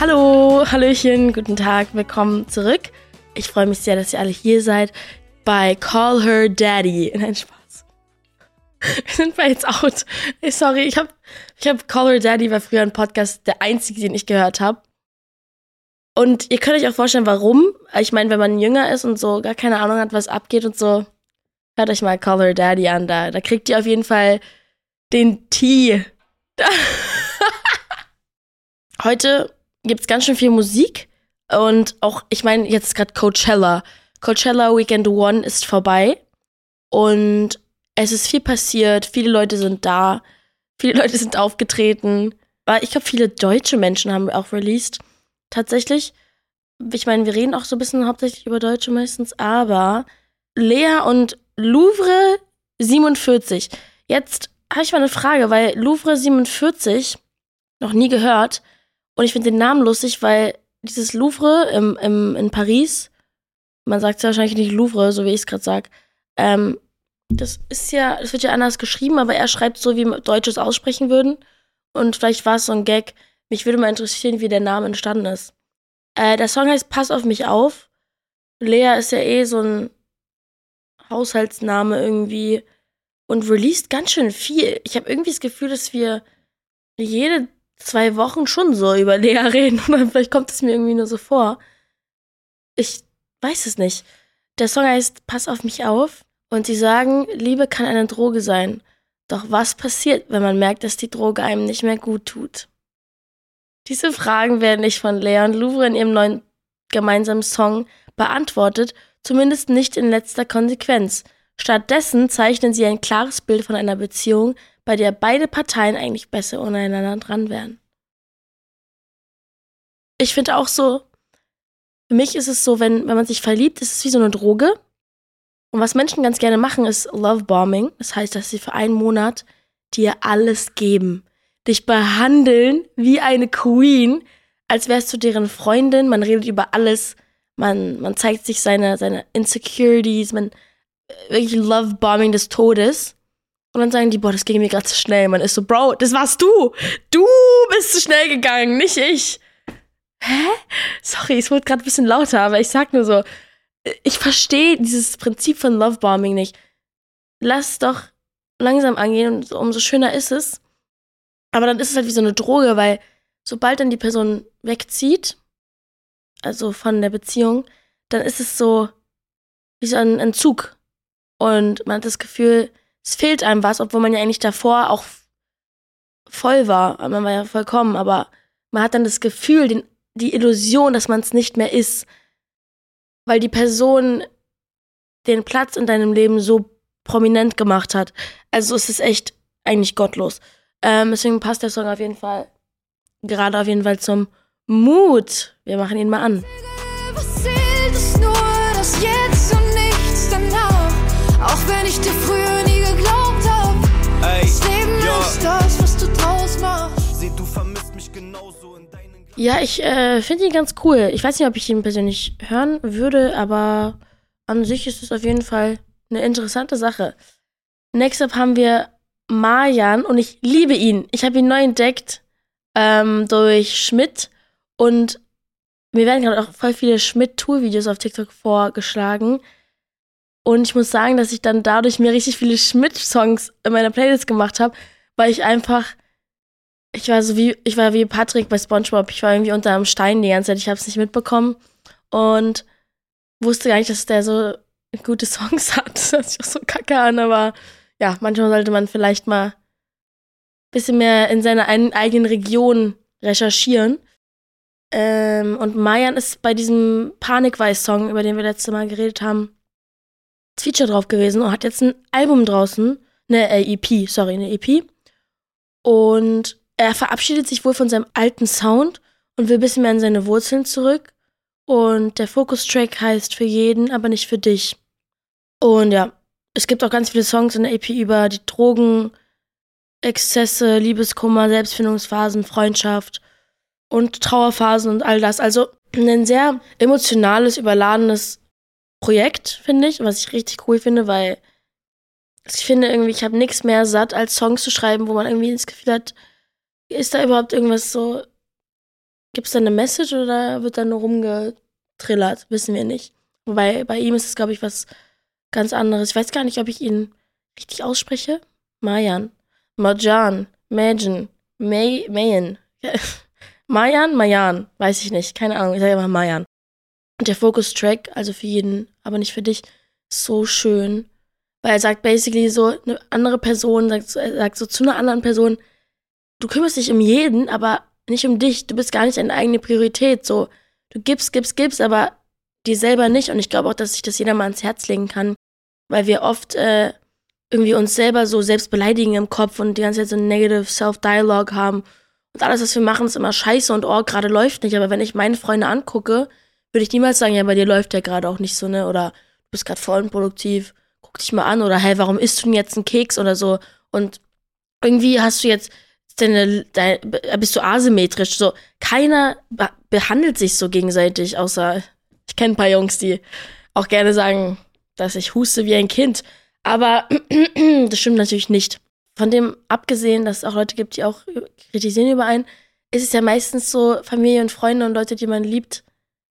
Hallo, Hallöchen, guten Tag, willkommen zurück. Ich freue mich sehr, dass ihr alle hier seid bei Call Her Daddy. Nein, Spaß. Wir sind bei It's Out. Sorry, ich habe ich hab Call Her Daddy war früher ein Podcast, der einzige, den ich gehört habe. Und ihr könnt euch auch vorstellen, warum. Ich meine, wenn man jünger ist und so gar keine Ahnung hat, was abgeht und so, hört euch mal Call Her Daddy an. Da, da kriegt ihr auf jeden Fall den Tee. Heute gibt es ganz schön viel Musik und auch, ich meine, jetzt gerade Coachella. Coachella Weekend One ist vorbei und es ist viel passiert, viele Leute sind da, viele Leute sind aufgetreten. Ich glaube, viele deutsche Menschen haben auch released. Tatsächlich, ich meine, wir reden auch so ein bisschen hauptsächlich über Deutsche meistens, aber Lea und Louvre 47. Jetzt habe ich mal eine Frage, weil Louvre 47 noch nie gehört. Und ich finde den Namen lustig, weil dieses Louvre im, im, in Paris, man sagt es ja wahrscheinlich nicht Louvre, so wie ich es gerade sage, ähm, das ist ja, das wird ja anders geschrieben, aber er schreibt so, wie Deutsche es aussprechen würden. Und vielleicht war es so ein Gag. Mich würde mal interessieren, wie der Name entstanden ist. Äh, der Song heißt Pass auf mich auf. Lea ist ja eh so ein Haushaltsname irgendwie und released ganz schön viel. Ich habe irgendwie das Gefühl, dass wir jede zwei Wochen schon so über Lea reden. Oder vielleicht kommt es mir irgendwie nur so vor. Ich weiß es nicht. Der Song heißt Pass auf mich auf. Und sie sagen, Liebe kann eine Droge sein. Doch was passiert, wenn man merkt, dass die Droge einem nicht mehr gut tut? Diese Fragen werden nicht von Lea und Louvre in ihrem neuen gemeinsamen Song beantwortet, zumindest nicht in letzter Konsequenz. Stattdessen zeichnen sie ein klares Bild von einer Beziehung, bei der beide Parteien eigentlich besser untereinander dran wären. Ich finde auch so, für mich ist es so, wenn, wenn man sich verliebt, ist es wie so eine Droge. Und was Menschen ganz gerne machen, ist Love Bombing. Das heißt, dass sie für einen Monat dir alles geben. Dich behandeln wie eine Queen, als wärst du deren Freundin. Man redet über alles. Man, man zeigt sich seine, seine Insecurities. Man, äh, wirklich Love Bombing des Todes. Und dann sagen die, boah, das ging mir gerade zu schnell. Man ist so, Bro, das warst du. Du bist zu schnell gegangen, nicht ich. Hä? Sorry, es wurde gerade ein bisschen lauter, aber ich sag nur so, ich verstehe dieses Prinzip von Lovebombing nicht. Lass doch langsam angehen und umso schöner ist es. Aber dann ist es halt wie so eine Droge, weil sobald dann die Person wegzieht, also von der Beziehung, dann ist es so wie so ein Entzug. Und man hat das Gefühl, es fehlt einem was, obwohl man ja eigentlich davor auch voll war. Man war ja vollkommen, aber man hat dann das Gefühl, den, die Illusion, dass man es nicht mehr ist, weil die Person den Platz in deinem Leben so prominent gemacht hat. Also es ist echt eigentlich gottlos. Ähm, deswegen passt der Song auf jeden Fall gerade auf jeden Fall zum Mut. Wir machen ihn mal an. Was zählt es nur das Jetzt und nichts danach? Auch wenn ich dir früher nie das, was du draus machst. Seh, du vermisst mich genauso in deinen Ja, ich äh, finde ihn ganz cool. Ich weiß nicht, ob ich ihn persönlich hören würde, aber an sich ist es auf jeden Fall eine interessante Sache. Next up haben wir Marjan und ich liebe ihn. Ich habe ihn neu entdeckt ähm, durch Schmidt und mir werden gerade auch voll viele Schmidt-Tour-Videos auf TikTok vorgeschlagen. Und ich muss sagen, dass ich dann dadurch mir richtig viele Schmidt-Songs in meiner Playlist gemacht habe, weil ich einfach, ich war so wie, ich war wie Patrick bei SpongeBob. Ich war irgendwie unter einem Stein die ganze Zeit. Ich habe es nicht mitbekommen und wusste gar nicht, dass der so gute Songs hat. Das hört sich auch so kacke an, aber ja, manchmal sollte man vielleicht mal ein bisschen mehr in seiner eigenen Region recherchieren. Ähm, und Mayan ist bei diesem Panikweiß-Song, über den wir letzte Mal geredet haben, Feature drauf gewesen und hat jetzt ein Album draußen, eine äh, EP, sorry, eine EP. Und er verabschiedet sich wohl von seinem alten Sound und will ein bisschen mehr an seine Wurzeln zurück. Und der Focus-Track heißt für jeden, aber nicht für dich. Und ja, es gibt auch ganz viele Songs in der EP über die Drogen, Exzesse, Liebeskummer, Selbstfindungsphasen, Freundschaft und Trauerphasen und all das. Also ein sehr emotionales, überladenes Projekt, finde ich, was ich richtig cool finde, weil ich finde irgendwie, ich habe nichts mehr satt, als Songs zu schreiben, wo man irgendwie das Gefühl hat, ist da überhaupt irgendwas so Gibt es da eine Message oder wird da nur rumgetrillert? Wissen wir nicht. Wobei bei ihm ist es, glaube ich, was ganz anderes. Ich weiß gar nicht, ob ich ihn richtig ausspreche. Mayan. Marjan. Majan. May, Mayan. Mayan, Mayan. Weiß ich nicht. Keine Ahnung. Ich sage immer Mayan. Und der Focus-Track, also für jeden, aber nicht für dich, so schön. Weil er sagt basically so, eine andere Person, sagt, sagt so zu einer anderen Person, du kümmerst dich um jeden, aber nicht um dich. Du bist gar nicht deine eigene Priorität. So, du gibst, gibst, gibst, aber dir selber nicht. Und ich glaube auch, dass sich das jeder mal ans Herz legen kann, weil wir oft äh, irgendwie uns selber so selbst beleidigen im Kopf und die ganze Zeit so ein negative Self-Dialogue haben. Und alles, was wir machen, ist immer scheiße und oh, gerade läuft nicht. Aber wenn ich meine Freunde angucke, würde ich niemals sagen, ja, bei dir läuft ja gerade auch nicht so, ne? Oder du bist gerade voll unproduktiv, dich mal an. Oder hey, warum isst du denn jetzt einen Keks oder so? Und irgendwie hast du jetzt deine, deine bist du asymmetrisch. So, keiner be behandelt sich so gegenseitig, außer ich kenne ein paar Jungs, die auch gerne sagen, dass ich huste wie ein Kind. Aber das stimmt natürlich nicht. Von dem abgesehen, dass es auch Leute gibt, die auch kritisieren über einen, ist es ja meistens so, Familie und Freunde und Leute, die man liebt,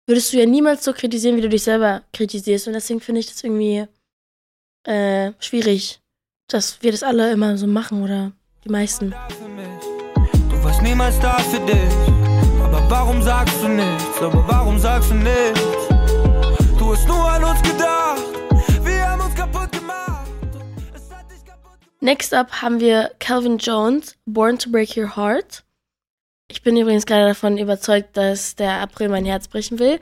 würdest du ja niemals so kritisieren, wie du dich selber kritisierst. Und deswegen finde ich das irgendwie äh, schwierig, dass wir das alle immer so machen oder die meisten. Du warst niemals da für dich. Aber warum sagst du nichts? Aber warum sagst du nichts? Du hast nur an uns gedacht. Wir haben uns kaputt gemacht. Next up haben wir Calvin Jones, Born to Break Your Heart. Ich bin übrigens gerade davon überzeugt, dass der April mein Herz brechen will.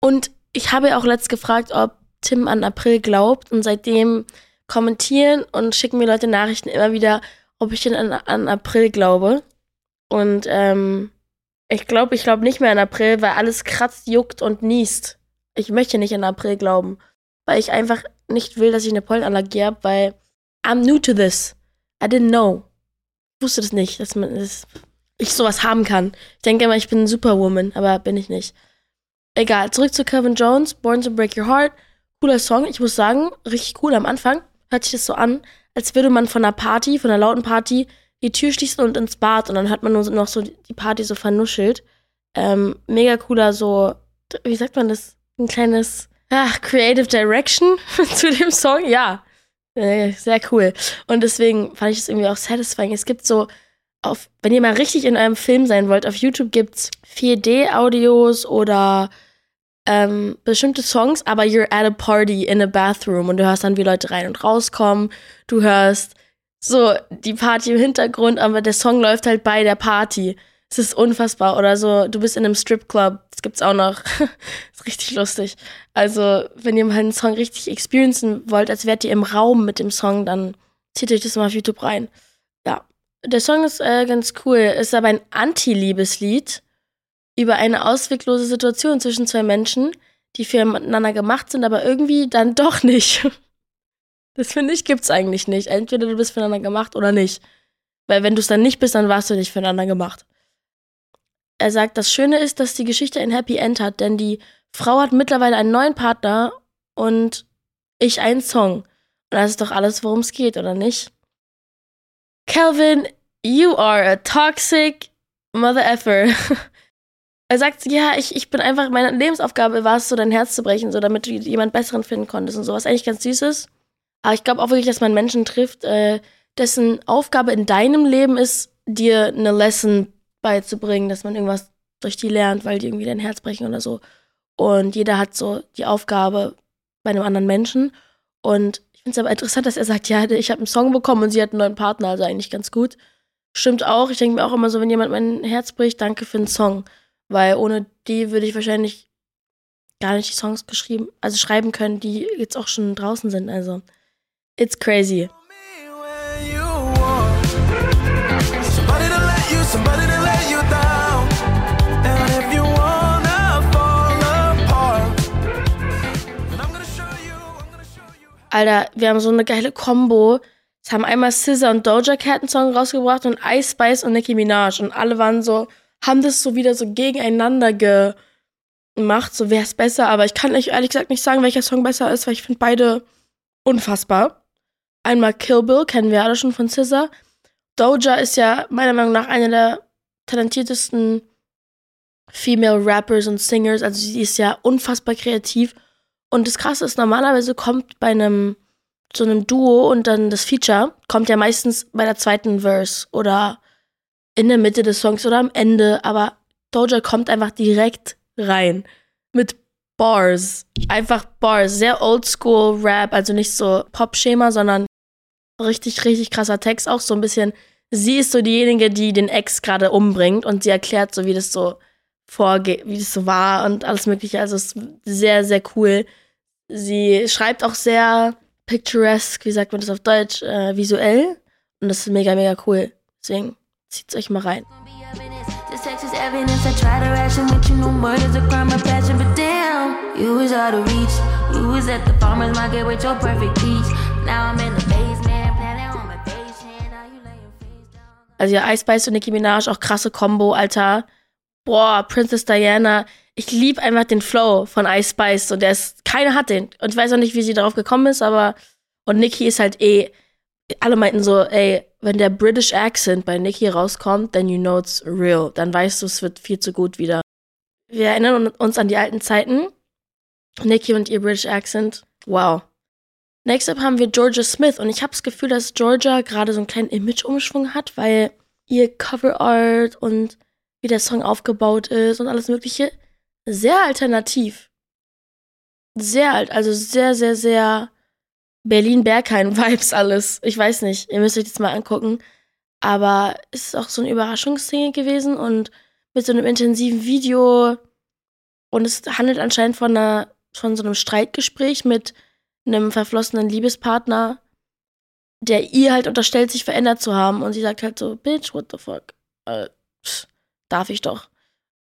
Und ich habe auch letzt gefragt, ob Tim an April glaubt. Und seitdem kommentieren und schicken mir Leute Nachrichten immer wieder, ob ich denn an, an April glaube. Und ähm, ich glaube, ich glaube nicht mehr an April, weil alles kratzt, juckt und niest. Ich möchte nicht an April glauben, weil ich einfach nicht will, dass ich eine Pollenallergie habe, weil I'm new to this. I didn't know. Ich wusste das nicht, dass man das ich sowas haben kann. Ich denke immer, ich bin ein Superwoman, aber bin ich nicht. Egal, zurück zu Kevin Jones, Born to Break Your Heart. Cooler Song, ich muss sagen, richtig cool. Am Anfang hört sich das so an, als würde man von einer Party, von einer lauten Party, die Tür schließen und ins Bad und dann hat man nur noch so die Party so vernuschelt. Ähm, mega cooler, so, wie sagt man das? Ein kleines, ach, Creative Direction zu dem Song, ja. Äh, sehr cool. Und deswegen fand ich es irgendwie auch satisfying. Es gibt so auf, wenn ihr mal richtig in einem Film sein wollt, auf YouTube gibt's 4D-Audios oder ähm, bestimmte Songs, aber you're at a party in a bathroom und du hörst dann, wie Leute rein und rauskommen. Du hörst so die Party im Hintergrund, aber der Song läuft halt bei der Party. Es ist unfassbar. Oder so, du bist in einem Stripclub, das gibt's auch noch. ist richtig lustig. Also, wenn ihr mal einen Song richtig experiencen wollt, als wärt ihr im Raum mit dem Song, dann zieht euch das mal auf YouTube rein. Ja, der Song ist äh, ganz cool, ist aber ein Anti-Liebeslied über eine ausweglose Situation zwischen zwei Menschen, die füreinander gemacht sind, aber irgendwie dann doch nicht. Das finde ich gibt's eigentlich nicht. Entweder du bist füreinander gemacht oder nicht. Weil wenn du es dann nicht bist, dann warst du nicht füreinander gemacht. Er sagt, das Schöne ist, dass die Geschichte ein Happy End hat, denn die Frau hat mittlerweile einen neuen Partner und ich einen Song. Und das ist doch alles, worum es geht, oder nicht? Calvin, you are a toxic mother effer. er sagt, ja, ich, ich bin einfach, meine Lebensaufgabe war es, so dein Herz zu brechen, so damit du jemand Besseren finden konntest und sowas. Eigentlich ganz süßes. Aber ich glaube auch wirklich, dass man Menschen trifft, äh, dessen Aufgabe in deinem Leben ist, dir eine Lesson beizubringen, dass man irgendwas durch die lernt, weil die irgendwie dein Herz brechen oder so. Und jeder hat so die Aufgabe bei einem anderen Menschen. Und ich finde es aber interessant, dass er sagt, ja, ich habe einen Song bekommen und sie hat einen neuen Partner, also eigentlich ganz gut. Stimmt auch. Ich denke mir auch immer so, wenn jemand mein Herz bricht, danke für einen Song. Weil ohne die würde ich wahrscheinlich gar nicht die Songs geschrieben, also schreiben können, die jetzt auch schon draußen sind. Also, it's crazy. Alter, wir haben so eine geile Combo. Es haben einmal Scissor und Doja Cat einen Song rausgebracht und Ice Spice und Nicki Minaj. Und alle waren so, haben das so wieder so gegeneinander gemacht, so wer ist besser. Aber ich kann euch ehrlich gesagt nicht sagen, welcher Song besser ist, weil ich finde beide unfassbar. Einmal Kill Bill, kennen wir alle schon von Scissor. Doja ist ja meiner Meinung nach eine der talentiertesten Female Rappers und Singers. Also sie ist ja unfassbar kreativ. Und das Krasse ist, normalerweise kommt bei einem so einem Duo und dann das Feature kommt ja meistens bei der zweiten Verse oder in der Mitte des Songs oder am Ende, aber Doja kommt einfach direkt rein mit Bars, einfach Bars, sehr oldschool Rap, also nicht so Pop-Schema, sondern richtig, richtig krasser Text, auch so ein bisschen. Sie ist so diejenige, die den Ex gerade umbringt und sie erklärt so, wie das so vorgeht, wie das so war und alles Mögliche. Also es ist sehr, sehr cool. Sie schreibt auch sehr picturesque, wie sagt man das auf Deutsch, äh, visuell. Und das ist mega, mega cool. Deswegen zieht's euch mal rein. Also ja, Ice Spice und Nicki Minaj, auch krasse Combo, Alter. Boah, Princess Diana. Ich liebe einfach den Flow von Ice Spice und der ist, keiner hat den. Und ich weiß auch nicht, wie sie darauf gekommen ist, aber und Nicki ist halt eh, alle meinten so, ey, wenn der British Accent bei Nicki rauskommt, then you know it's real. Dann weißt du, es wird viel zu gut wieder. Wir erinnern uns an die alten Zeiten. Nicki und ihr British Accent. Wow. Next up haben wir Georgia Smith und ich habe das Gefühl, dass Georgia gerade so einen kleinen Image-Umschwung hat, weil ihr Cover Art und wie der Song aufgebaut ist und alles Mögliche sehr alternativ. Sehr alt, also sehr, sehr, sehr Berlin-Berghain-Vibes alles. Ich weiß nicht, ihr müsst euch das mal angucken. Aber es ist auch so ein Überraschungsding gewesen und mit so einem intensiven Video. Und es handelt anscheinend von, einer, von so einem Streitgespräch mit einem verflossenen Liebespartner, der ihr halt unterstellt, sich verändert zu haben. Und sie sagt halt so, Bitch, what the fuck? Äh, pff, darf ich doch.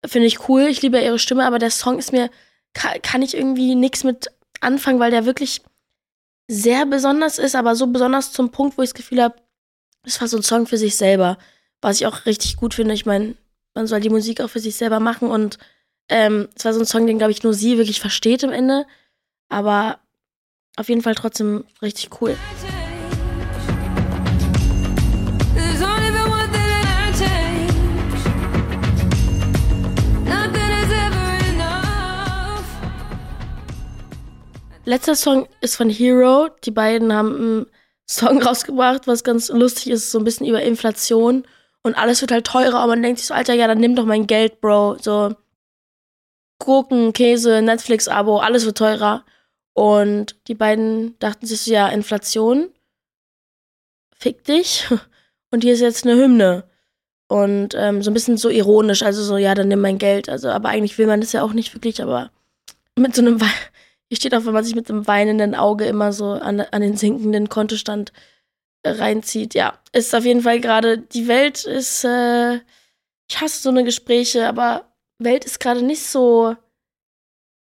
Finde ich cool, ich liebe ihre Stimme, aber der Song ist mir, kann, kann ich irgendwie nichts mit anfangen, weil der wirklich sehr besonders ist, aber so besonders zum Punkt, wo ich das Gefühl habe, es war so ein Song für sich selber, was ich auch richtig gut finde. Ich meine, man soll die Musik auch für sich selber machen und ähm, es war so ein Song, den, glaube ich, nur sie wirklich versteht am Ende, aber auf jeden Fall trotzdem richtig cool. Letzter Song ist von Hero. Die beiden haben einen Song rausgebracht, was ganz lustig ist, so ein bisschen über Inflation. Und alles wird halt teurer, aber man denkt sich so, Alter, ja, dann nimm doch mein Geld, Bro. So Gurken, Käse, Netflix-Abo, alles wird teurer. Und die beiden dachten sich so, ja, Inflation, fick dich. Und hier ist jetzt eine Hymne. Und ähm, so ein bisschen so ironisch, also so, ja, dann nimm mein Geld. Also, aber eigentlich will man das ja auch nicht wirklich, aber mit so einem hier steht auch, wenn man sich mit einem weinenden Auge immer so an, an den sinkenden Kontostand äh, reinzieht. Ja, ist auf jeden Fall gerade, die Welt ist, äh, ich hasse so eine Gespräche, aber Welt ist gerade nicht so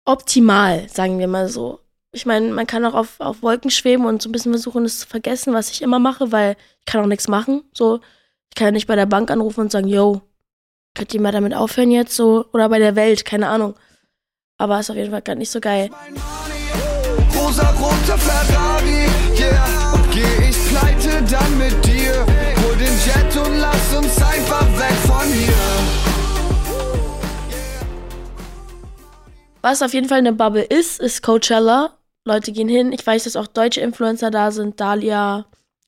optimal, sagen wir mal so. Ich meine, man kann auch auf, auf Wolken schweben und so ein bisschen versuchen, es zu vergessen, was ich immer mache, weil ich kann auch nichts machen. So, ich kann ja nicht bei der Bank anrufen und sagen, yo, könnt ihr mal damit aufhören jetzt so? Oder bei der Welt, keine Ahnung. Aber ist auf jeden Fall gar nicht so geil. Rosa roter Ferrari, yeah. Und geh ich pleite dann mit dir. Hol den Jet und lass uns einfach weg von hier. Was auf jeden Fall eine Bubble ist, ist Coachella. Leute gehen hin. Ich weiß, dass auch deutsche Influencer da sind. Dalia,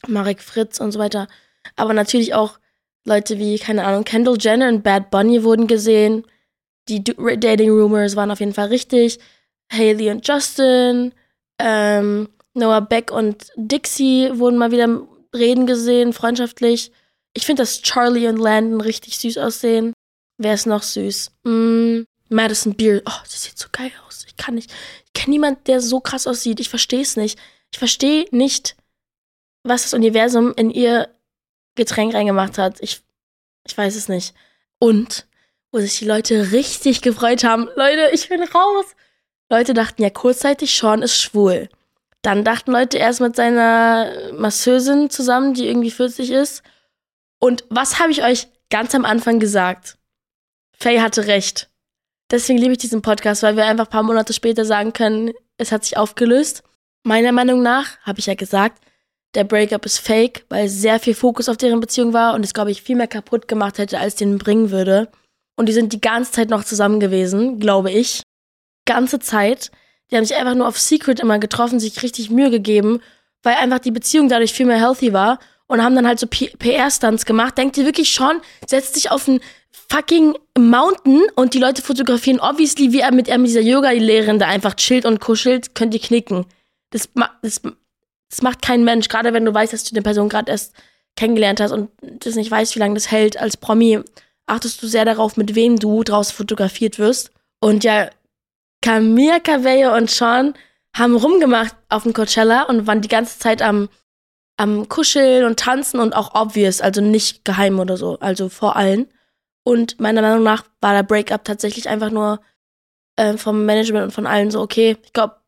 Marek Fritz und so weiter. Aber natürlich auch Leute wie, keine Ahnung, Kendall Jenner und Bad Bunny wurden gesehen die Dating Rumors waren auf jeden Fall richtig. Haley und Justin, ähm, Noah Beck und Dixie wurden mal wieder reden gesehen, freundschaftlich. Ich finde, dass Charlie und Landon richtig süß aussehen. Wer ist noch süß? Mm, Madison Beer. Oh, sie sieht so geil aus. Ich kann nicht. Ich kenne niemanden, der so krass aussieht. Ich verstehe es nicht. Ich verstehe nicht, was das Universum in ihr Getränk reingemacht hat. Ich, ich weiß es nicht. Und wo sich die Leute richtig gefreut haben. Leute, ich bin raus. Leute dachten ja kurzzeitig, Sean ist schwul. Dann dachten Leute erst mit seiner Masseusin zusammen, die irgendwie 40 ist. Und was habe ich euch ganz am Anfang gesagt? Faye hatte recht. Deswegen liebe ich diesen Podcast, weil wir einfach ein paar Monate später sagen können, es hat sich aufgelöst. Meiner Meinung nach, habe ich ja gesagt, der Breakup ist fake, weil sehr viel Fokus auf deren Beziehung war und es, glaube ich, viel mehr kaputt gemacht hätte, als den bringen würde. Und die sind die ganze Zeit noch zusammen gewesen, glaube ich. Ganze Zeit. Die haben sich einfach nur auf Secret immer getroffen, sich richtig Mühe gegeben, weil einfach die Beziehung dadurch viel mehr healthy war und haben dann halt so PR-Stunts gemacht. Denkt ihr wirklich schon, setzt dich auf einen fucking Mountain und die Leute fotografieren obviously, wie er mit, er mit dieser Yoga-Lehrerin da einfach chillt und kuschelt, könnt ihr knicken. Das, das, das macht kein Mensch, gerade wenn du weißt, dass du eine Person gerade erst kennengelernt hast und das nicht weißt, wie lange das hält. Als Promi achtest du sehr darauf, mit wem du draußen fotografiert wirst. Und ja, Camilla Cabello und Sean haben rumgemacht auf dem Coachella und waren die ganze Zeit am, am Kuscheln und Tanzen und auch obvious, also nicht geheim oder so, also vor allen. Und meiner Meinung nach war der Breakup tatsächlich einfach nur äh, vom Management und von allen so, okay, ich glaube,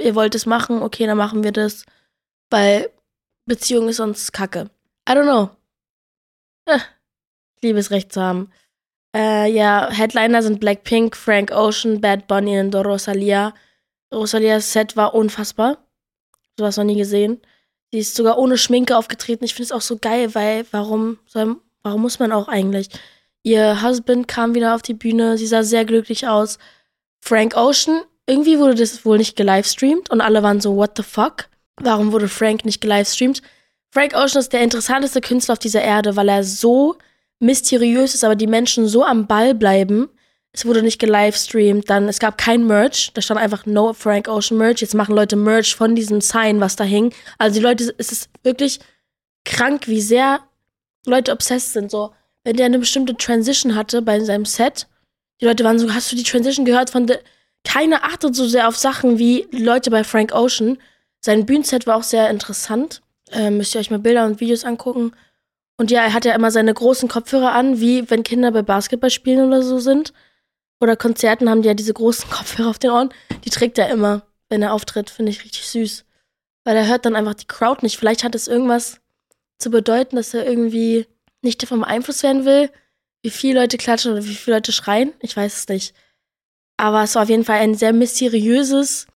ihr wollt es machen, okay, dann machen wir das, weil Beziehung ist sonst kacke. I don't know. Äh, ich liebe es, recht zu haben. Äh, ja, Headliner sind Blackpink, Frank Ocean, Bad Bunny und Rosalia. Rosalias Set war unfassbar. So was noch nie gesehen. Sie ist sogar ohne Schminke aufgetreten. Ich finde es auch so geil, weil warum soll, warum muss man auch eigentlich? Ihr Husband kam wieder auf die Bühne, sie sah sehr glücklich aus. Frank Ocean, irgendwie wurde das wohl nicht gelivestreamt und alle waren so, what the fuck? Warum wurde Frank nicht gelivestreamt? Frank Ocean ist der interessanteste Künstler auf dieser Erde, weil er so mysteriös ist, aber die Menschen so am Ball bleiben. Es wurde nicht gelivestreamt, dann es gab kein Merch, da stand einfach No Frank Ocean Merch. Jetzt machen Leute Merch von diesem Sign, was da hing. Also die Leute, es ist wirklich krank, wie sehr Leute obsessed sind. So, wenn der eine bestimmte Transition hatte bei seinem Set, die Leute waren so, hast du die Transition gehört von der. Keiner achtet so sehr auf Sachen wie Leute bei Frank Ocean. Sein Bühnenset war auch sehr interessant. Äh, müsst ihr euch mal Bilder und Videos angucken. Und ja, er hat ja immer seine großen Kopfhörer an, wie wenn Kinder bei Basketball spielen oder so sind. Oder Konzerten haben die ja diese großen Kopfhörer auf den Ohren. Die trägt er immer, wenn er auftritt. Finde ich richtig süß. Weil er hört dann einfach die Crowd nicht. Vielleicht hat es irgendwas zu bedeuten, dass er irgendwie nicht davon beeinflusst werden will, wie viele Leute klatschen oder wie viele Leute schreien. Ich weiß es nicht. Aber es war auf jeden Fall ein sehr mysteriöses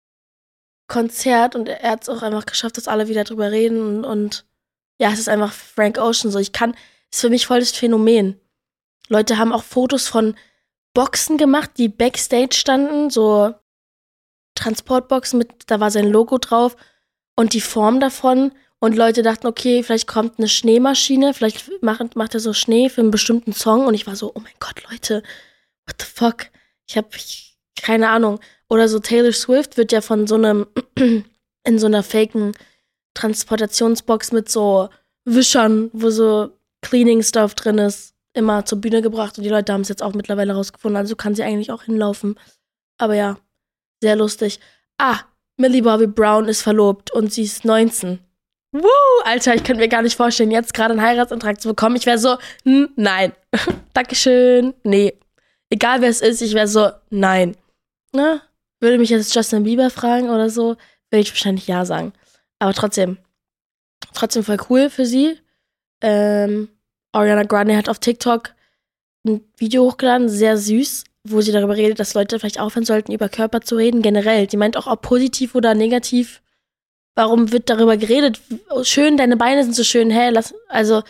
Konzert und er hat es auch einfach geschafft, dass alle wieder drüber reden und, und ja, es ist einfach Frank Ocean so. Ich kann, ist für mich voll das Phänomen. Leute haben auch Fotos von Boxen gemacht, die backstage standen, so Transportboxen mit, da war sein Logo drauf und die Form davon. Und Leute dachten, okay, vielleicht kommt eine Schneemaschine, vielleicht macht, macht er so Schnee für einen bestimmten Song. Und ich war so, oh mein Gott, Leute, what the fuck? Ich hab keine Ahnung. Oder so Taylor Swift wird ja von so einem, in so einer faken Transportationsbox mit so Wischern, wo so Cleaning-Stuff drin ist, immer zur Bühne gebracht und die Leute haben es jetzt auch mittlerweile rausgefunden. Also kann sie eigentlich auch hinlaufen. Aber ja, sehr lustig. Ah, Millie Bobby Brown ist verlobt und sie ist 19. Woo, Alter, ich könnte mir gar nicht vorstellen, jetzt gerade einen Heiratsantrag zu bekommen. Ich wäre so, nein. Dankeschön. Nee. Egal wer es ist, ich wäre so, nein. Na, würde mich jetzt Justin Bieber fragen oder so, würde ich wahrscheinlich ja sagen. Aber trotzdem, trotzdem voll cool für sie. Ähm, Ariana Grande hat auf TikTok ein Video hochgeladen, sehr süß, wo sie darüber redet, dass Leute vielleicht aufhören sollten, über Körper zu reden, generell. Die meint auch, ob positiv oder negativ. Warum wird darüber geredet? Schön, deine Beine sind so schön, hä, lass, also,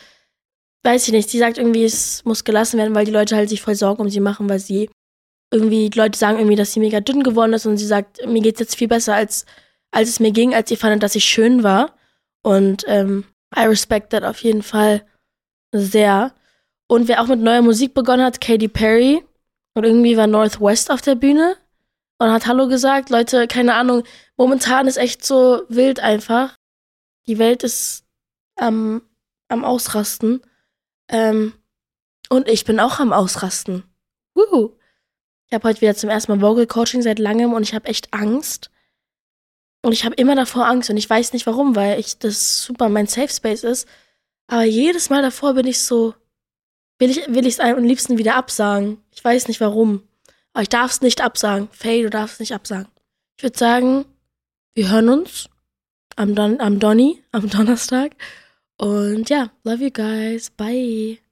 weiß ich nicht. Sie sagt irgendwie, es muss gelassen werden, weil die Leute halt sich voll Sorgen um sie machen, weil sie irgendwie, die Leute sagen irgendwie, dass sie mega dünn geworden ist und sie sagt, mir geht's jetzt viel besser als als es mir ging, als ihr fandet, dass ich schön war. Und ähm, I respect that auf jeden Fall sehr. Und wer auch mit neuer Musik begonnen hat, Katy Perry. Und irgendwie war Northwest auf der Bühne und hat Hallo gesagt. Leute, keine Ahnung, momentan ist echt so wild einfach. Die Welt ist am, am Ausrasten. Ähm, und ich bin auch am Ausrasten. Wuhu. Ich habe heute wieder zum ersten Mal Vocal Coaching seit langem und ich habe echt Angst, und ich habe immer davor Angst und ich weiß nicht warum, weil ich das super mein Safe Space ist. Aber jedes Mal davor bin ich so, will ich will es am liebsten wieder absagen. Ich weiß nicht warum. Aber ich darf es nicht absagen. Faye, du darfst es nicht absagen. Ich würde sagen, wir hören uns am, Don am Donny, am Donnerstag. Und ja, love you guys. Bye.